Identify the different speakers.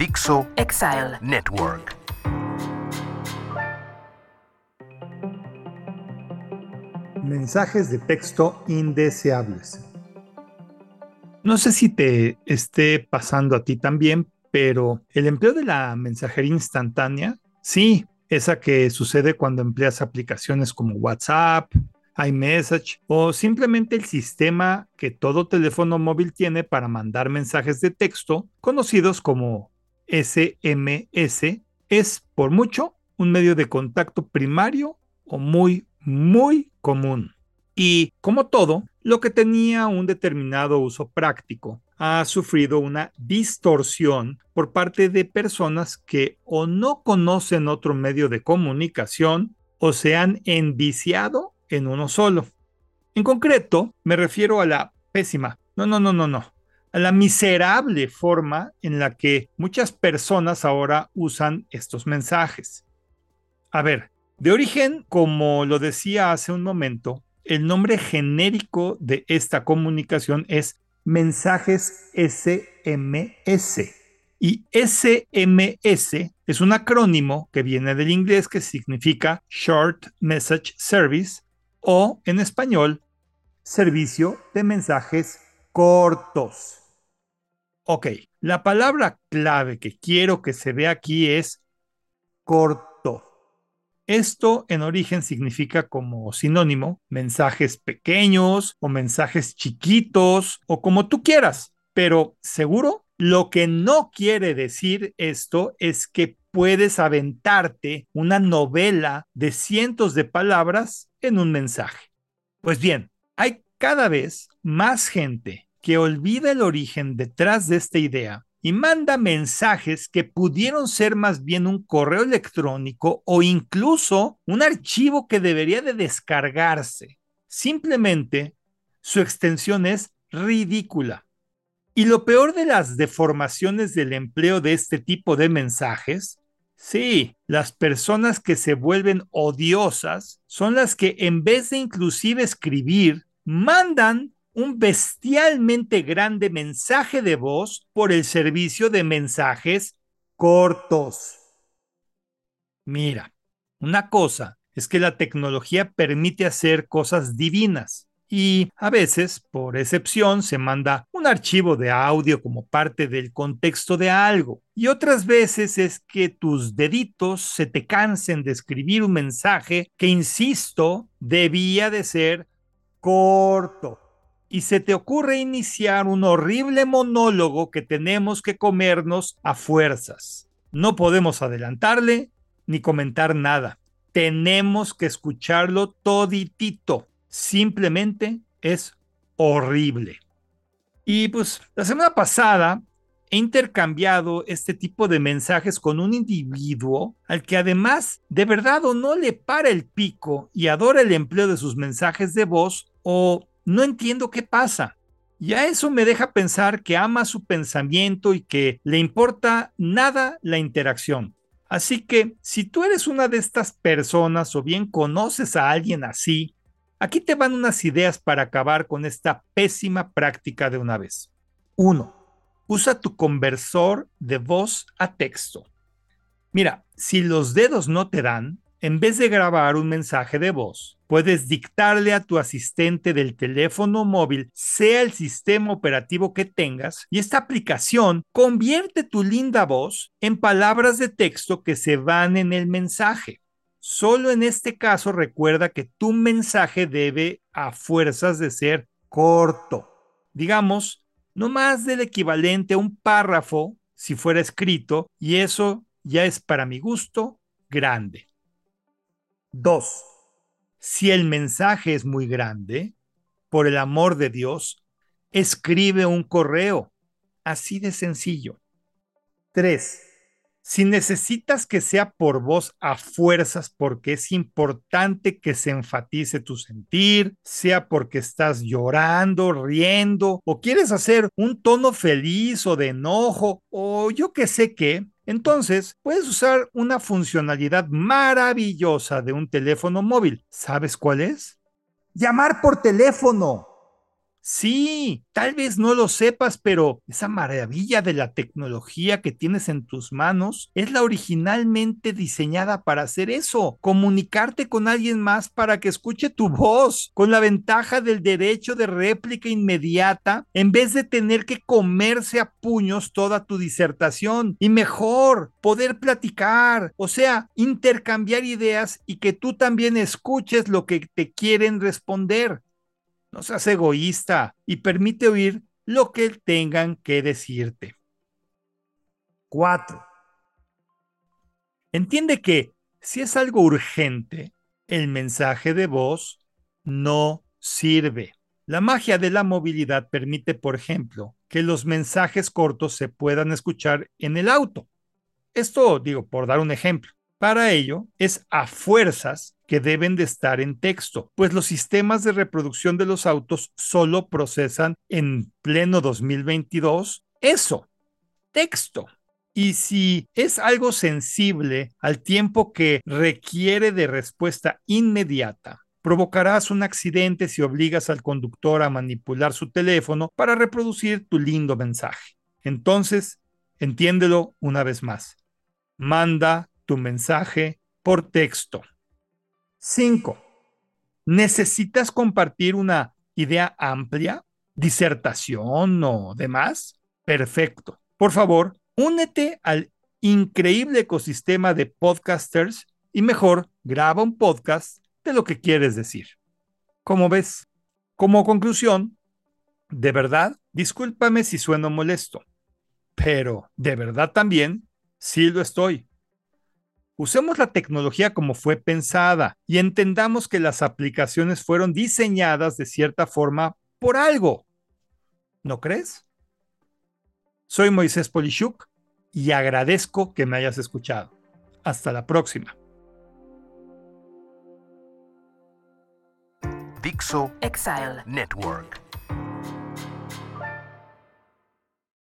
Speaker 1: Dixo
Speaker 2: Exile.
Speaker 1: Network.
Speaker 3: Mensajes de texto indeseables. No sé si te esté pasando a ti también, pero el empleo de la mensajería instantánea, sí, esa que sucede cuando empleas aplicaciones como WhatsApp, iMessage o simplemente el sistema que todo teléfono móvil tiene para mandar mensajes de texto, conocidos como SMS, es por mucho un medio de contacto primario o muy, muy común. Y como todo, lo que tenía un determinado uso práctico ha sufrido una distorsión por parte de personas que o no conocen otro medio de comunicación o se han enviciado en uno solo. En concreto, me refiero a la pésima, no, no, no, no, no, a la miserable forma en la que muchas personas ahora usan estos mensajes. A ver, de origen, como lo decía hace un momento, el nombre genérico de esta comunicación es mensajes SMS. Y SMS es un acrónimo que viene del inglés que significa Short Message Service o en español, servicio de mensajes cortos. Ok, la palabra clave que quiero que se vea aquí es corto. Esto en origen significa como sinónimo mensajes pequeños o mensajes chiquitos o como tú quieras, pero seguro lo que no quiere decir esto es que puedes aventarte una novela de cientos de palabras en un mensaje. Pues bien, hay cada vez más gente que olvida el origen detrás de esta idea y manda mensajes que pudieron ser más bien un correo electrónico o incluso un archivo que debería de descargarse. Simplemente su extensión es ridícula. Y lo peor de las deformaciones del empleo de este tipo de mensajes, sí, las personas que se vuelven odiosas son las que en vez de inclusive escribir, mandan un bestialmente grande mensaje de voz por el servicio de mensajes cortos. Mira, una cosa es que la tecnología permite hacer cosas divinas y a veces, por excepción, se manda un archivo de audio como parte del contexto de algo. Y otras veces es que tus deditos se te cansen de escribir un mensaje que, insisto, debía de ser corto y se te ocurre iniciar un horrible monólogo que tenemos que comernos a fuerzas. No podemos adelantarle ni comentar nada. Tenemos que escucharlo toditito. Simplemente es horrible. Y pues la semana pasada he intercambiado este tipo de mensajes con un individuo al que además de verdad o no le para el pico y adora el empleo de sus mensajes de voz o no entiendo qué pasa. Ya eso me deja pensar que ama su pensamiento y que le importa nada la interacción. Así que si tú eres una de estas personas o bien conoces a alguien así, aquí te van unas ideas para acabar con esta pésima práctica de una vez. 1. Usa tu conversor de voz a texto. Mira, si los dedos no te dan, en vez de grabar un mensaje de voz, puedes dictarle a tu asistente del teléfono móvil, sea el sistema operativo que tengas, y esta aplicación convierte tu linda voz en palabras de texto que se van en el mensaje. Solo en este caso recuerda que tu mensaje debe a fuerzas de ser corto. Digamos, no más del equivalente a un párrafo si fuera escrito, y eso ya es para mi gusto grande. 2. Si el mensaje es muy grande, por el amor de Dios, escribe un correo. Así de sencillo. 3. Si necesitas que sea por voz a fuerzas porque es importante que se enfatice tu sentir, sea porque estás llorando, riendo o quieres hacer un tono feliz o de enojo o yo que sé qué, entonces, puedes usar una funcionalidad maravillosa de un teléfono móvil. ¿Sabes cuál es? Llamar por teléfono. Sí, tal vez no lo sepas, pero esa maravilla de la tecnología que tienes en tus manos es la originalmente diseñada para hacer eso, comunicarte con alguien más para que escuche tu voz, con la ventaja del derecho de réplica inmediata, en vez de tener que comerse a puños toda tu disertación. Y mejor, poder platicar, o sea, intercambiar ideas y que tú también escuches lo que te quieren responder. No seas egoísta y permite oír lo que tengan que decirte. 4. Entiende que si es algo urgente, el mensaje de voz no sirve. La magia de la movilidad permite, por ejemplo, que los mensajes cortos se puedan escuchar en el auto. Esto digo por dar un ejemplo. Para ello, es a fuerzas que deben de estar en texto, pues los sistemas de reproducción de los autos solo procesan en pleno 2022 eso, texto. Y si es algo sensible al tiempo que requiere de respuesta inmediata, provocarás un accidente si obligas al conductor a manipular su teléfono para reproducir tu lindo mensaje. Entonces, entiéndelo una vez más. Manda tu mensaje por texto. 5. ¿Necesitas compartir una idea amplia, disertación o demás? Perfecto. Por favor, únete al increíble ecosistema de podcasters y mejor graba un podcast de lo que quieres decir. Como ves, como conclusión, de verdad, discúlpame si sueno molesto, pero de verdad también sí lo estoy. Usemos la tecnología como fue pensada y entendamos que las aplicaciones fueron diseñadas de cierta forma por algo. ¿No crees? Soy Moisés Polishuk y agradezco que me hayas escuchado. Hasta la próxima.
Speaker 1: Dixo Exile Network.